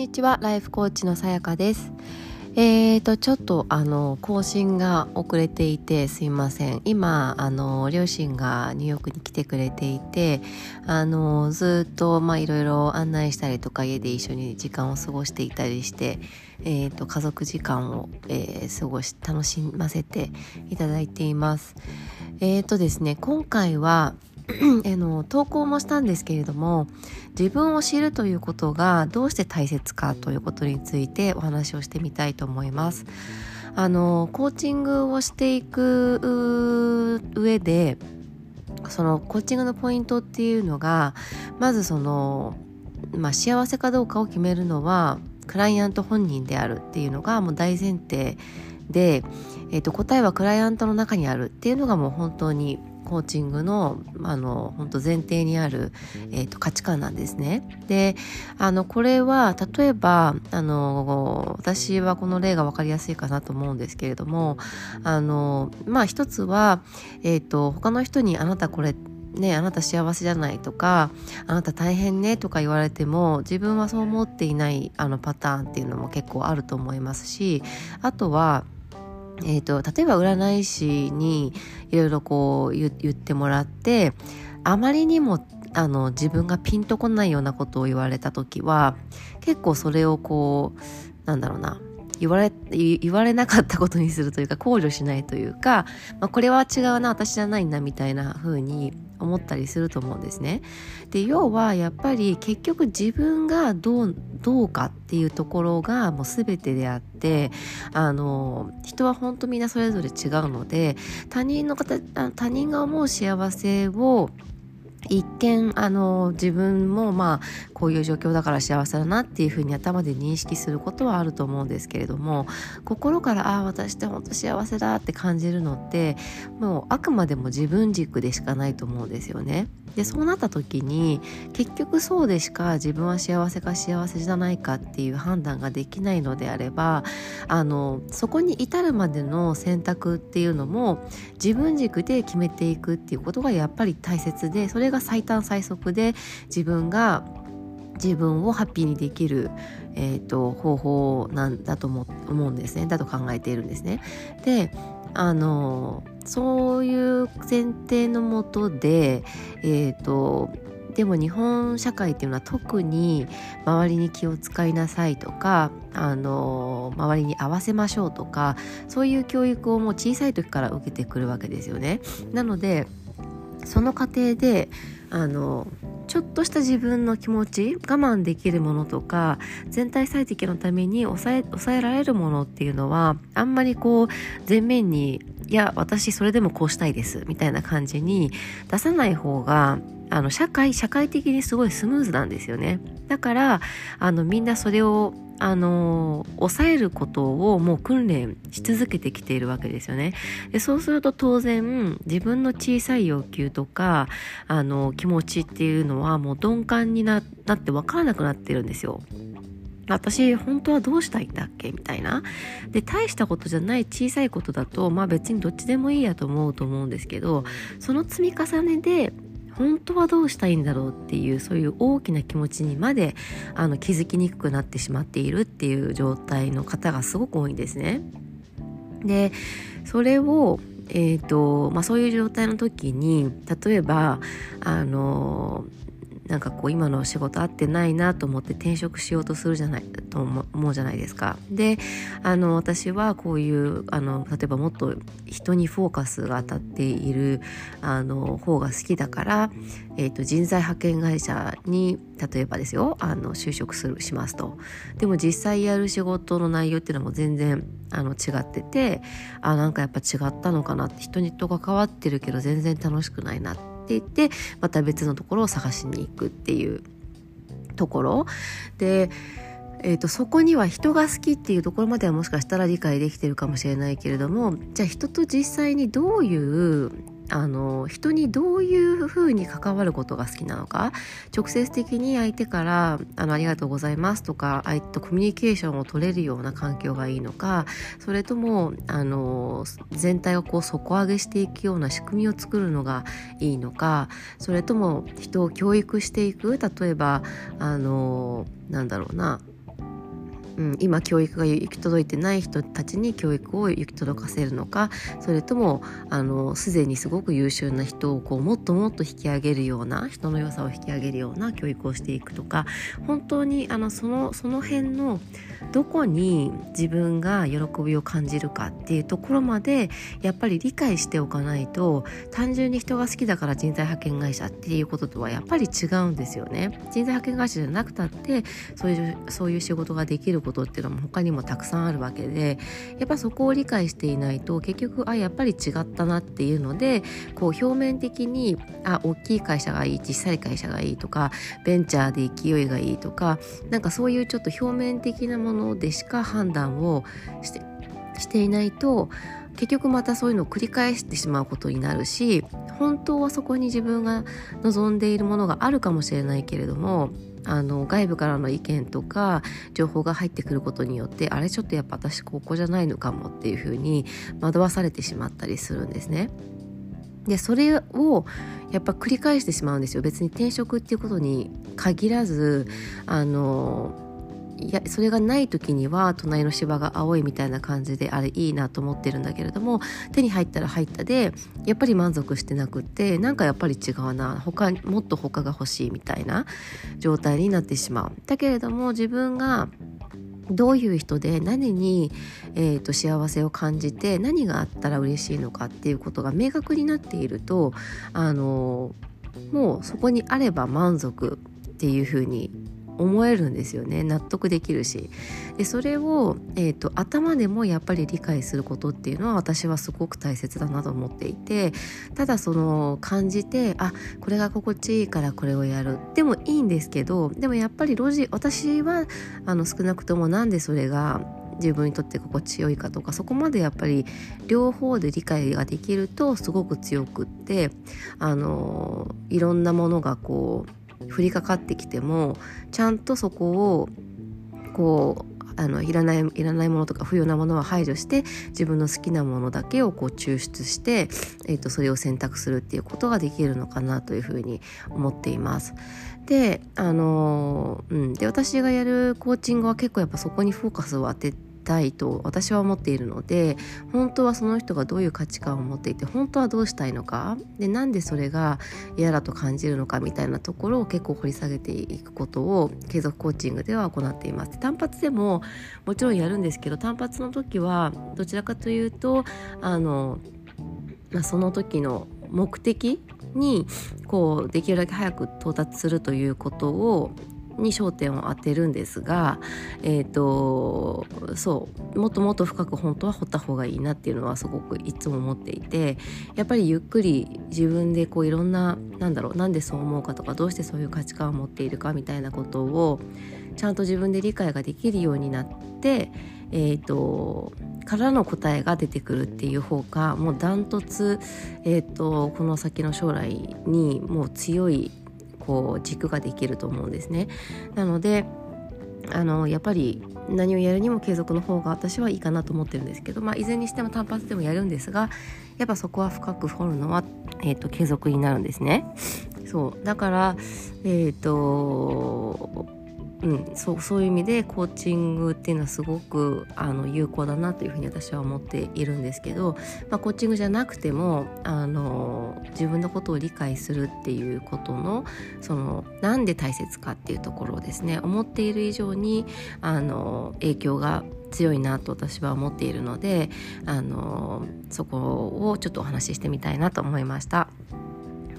にちは。ライフコーチのさやかです。えーとちょっとあの更新が遅れていてすいません。今あの両親がニューヨークに来てくれていてあのずっとまあいろいろ案内したりとか家で一緒に時間を過ごしていたりしてえーと、家族時間を、えー、過ごし楽しませていただいています。えーとですね今回は あの投稿もしたんですけれども自分を知るということがどうして大切かということについてお話をしてみたいと思います。あのコーチングをしていく上でそのコーチングのポイントっていうのがまずその、まあ、幸せかどうかを決めるのはクライアント本人であるっていうのがもう大前提で、えーと答えはクライアントの中にあるっていうのがもう本当にコーチングのあの本当前提にある、えーと、価値観なんですね。であのこれは例えばあの私はこの例が分かりやすいかなと思うんですけれどもあのまあ一つは、えーと、他の人に「あなたこれね、あなた幸せじゃないとかあなた大変ねとか言われても自分はそう思っていないあのパターンっていうのも結構あると思いますしあとはえーと、例えば占い師にいろいろこう言ってもらってあまりにもあの自分がピンとこないようなことを言われた時は結構それをこうなんだろうな言われ言われなかったことにするというか考慮しないというか、まあ、これは違うな私じゃないなみたいな風に思ったりすると思うんですね。で要はやっぱり結局自分がどうどうかっていうところがもう全てであってあの人は本当みんなそれぞれ違うので他人の方他人が思う幸せを一見あの自分もまあこういう状況だから幸せだなっていうふうに頭で認識することはあると思うんですけれども心からああ私って本当幸せだって感じるのってもうあくまでも自分軸でしかないと思うんですよね。でそうなった時に結局そうでしか自分は幸せか幸せじゃないかっていう判断ができないのであればあのそこに至るまでの選択っていうのも自分軸で決めていくっていうことがやっぱり大切でそれが最短最速で自分が自分をハッピーにできる、えーと、方法なんだと思うんですねだと考えているんですね。であのそういう前提のもとで、えーと、でも日本社会っていうのは特に周りに気を使いなさいとかあの周りに合わせましょうとかそういう教育をもう小さい時から受けてくるわけですよね。なのでその過程であのちょっとした自分の気持ち我慢できるものとか全体最適のために抑え抑えられるものっていうのはあんまりこう前面にいや私それでもこうしたいですみたいな感じに出さない方があの社会社会的にすごいスムーズなんですよねだからあのみんなそれをあの抑えることをもう訓練し続けてきているわけですよね。でそうすると当然自分の小さい要求とかあの気持ちっていうのはもう鈍感になって分からなくなってるんですよ。私本当はどうしたいんだっけみたいなで大したことじゃない小さいことだとまあ別にどっちでもいいやと思うと思うんですけどその積み重ねで本当はどうしたいんだろうっていうそういう大きな気持ちにまであの気づきにくくなってしまっているっていう状態の方がすごく多いんですね。でそれをえーとまあ、そういう状態の時に例えばあのなんかこう今の仕事合ってないなと思って転職しようとするじゃないと思うじゃないですか。であの私はこういうあの例えばもっと人にフォーカスが当たっているあの方が好きだから、えーと、人材派遣会社に例えばですよあの就職するしますと。でも実際やる仕事の内容っていうのも全然あの違っててあなんかやっぱ違ったのかなって人にと関わってるけど全然楽しくないなってってってまた別のところを探しに行くっていうところ。でえーと、そこには人が好きっていうところまではもしかしたら理解できてるかもしれないけれどもじゃあ人と実際にどういうあの人にどういうふうに関わることが好きなのか？直接的に相手からあの「ありがとうございます」とか相手とコミュニケーションを取れるような環境がいいのか？それともあの全体をこう底上げしていくような仕組みを作るのがいいのか？それとも人を教育していく？例えばあのなんだろうな。うん、今教育が行き届いてない人たちに教育を行き届かせるのかそれともあのすでにすごく優秀な人をこうもっともっと引き上げるような人の良さを引き上げるような教育をしていくとか本当にあのそのその辺のどこに自分が喜びを感じるかっていうところまでやっぱり理解しておかないと単純に人が好きだから人材派遣会社っていうこととはやっぱり違うんですよね。人材派遣会社じゃなくたってそういうそういう仕事ができることことっていうのも他にもたくさんあるわけでやっぱそこを理解していないと結局あやっぱり違ったなっていうのでこう表面的にあ大きい会社がいい小さい会社がいいとかベンチャーで勢いがいいとかなんかそういうちょっと表面的なものでしか判断をしてしていないと結局またそういうのを繰り返してしまうことになるし本当はそこに自分が望んでいるものがあるかもしれないけれどもあの外部からの意見とか情報が入ってくることによってあれちょっとやっぱ私ここじゃないのかもっていうふうに惑わされてしまったりするんですね。でそれをやっぱ繰り返してしまうんですよ別に転職っていうことに限らずあのいやそれがない時には隣の芝が青いみたいな感じであれいいなと思ってるんだけれども手に入ったら入ったでやっぱり満足してなくってなんかやっぱり違うな他もっと他が欲しいみたいな状態になってしまう。だけれども自分がどういう人で何に、えーと、幸せを感じて何があったら嬉しいのかっていうことが明確になっているとあのもうそこにあれば満足っていうふうに思えるんですよね。納得できるし。でそれを、えーと、頭でもやっぱり理解することっていうのは私はすごく大切だなと思っていて。ただその感じてあこれが心地いいからこれをやる。でもいいんですけどでもやっぱりロジ私はあの少なくともなんでそれが自分にとって心地よいかとかそこまでやっぱり両方で理解ができるとすごく強くってあのいろんなものがこう降りかかってきてもちゃんとそこをこうあのいらないいらないものとか不要なものは排除して自分の好きなものだけをこう抽出して、えーと、それを選択するっていうことができるのかなというふうに思っています。であのうん、で私がやるコーチングは結構やっぱそこにフォーカスを当ててたいと私は思っているので本当はその人がどういう価値観を持っていて本当はどうしたいのかでなんでそれが嫌だと感じるのかみたいなところを結構掘り下げていくことを継続コーチングでは行っています。単発でももちろんやるんですけど単発の時はどちらかというとあの、まあ、その時の目的にこうできるだけ早く到達するということをに焦点を当てるんですが、えーと、そうもっともっと深く本当は掘った方がいいなっていうのはすごくいつも思っていてやっぱりゆっくり自分でこういろんななんだろうなんでそう思うかとかどうしてそういう価値観を持っているかみたいなことをちゃんと自分で理解ができるようになってえーと、からの答えが出てくるっていう方がもうダントツ、えーとこの先の将来にもう強いこう軸ができると思うんですね。なのであのやっぱり何をやるにも継続の方が私はいいかなと思ってるんですけど、まあ、いずれにしても単発でもやるんですがやっぱそこは深く掘るのは、えーと、継続になるんですね。そうだから、えーとうん、そうそういう意味でコーチングっていうのはすごくあの有効だなというふうに私は思っているんですけど、まあ、コーチングじゃなくてもあの自分のことを理解するっていうことのそのなんで大切かっていうところをですね思っている以上にあの影響が強いなと私は思っているのであのそこをちょっとお話ししてみたいなと思いました。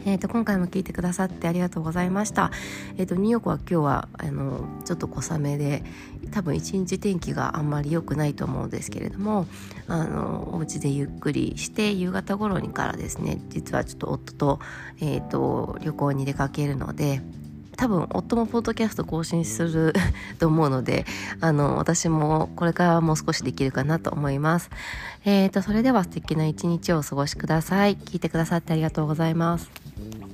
えーと、今回も聞いてくださってありがとうございました。えーと、ニューヨークは今日はあのちょっと小雨で多分一日天気があんまり良くないと思うんですけれどもあのお家でゆっくりして夕方頃にからですね実はちょっと夫と,、えーと旅行に出かけるので多分夫もポッドキャスト更新する と思うのであの私もこれからもう少しできるかなと思います。えーとそれでは素敵な一日をお過ごしください。聞いてくださってありがとうございます。Mm-hmm.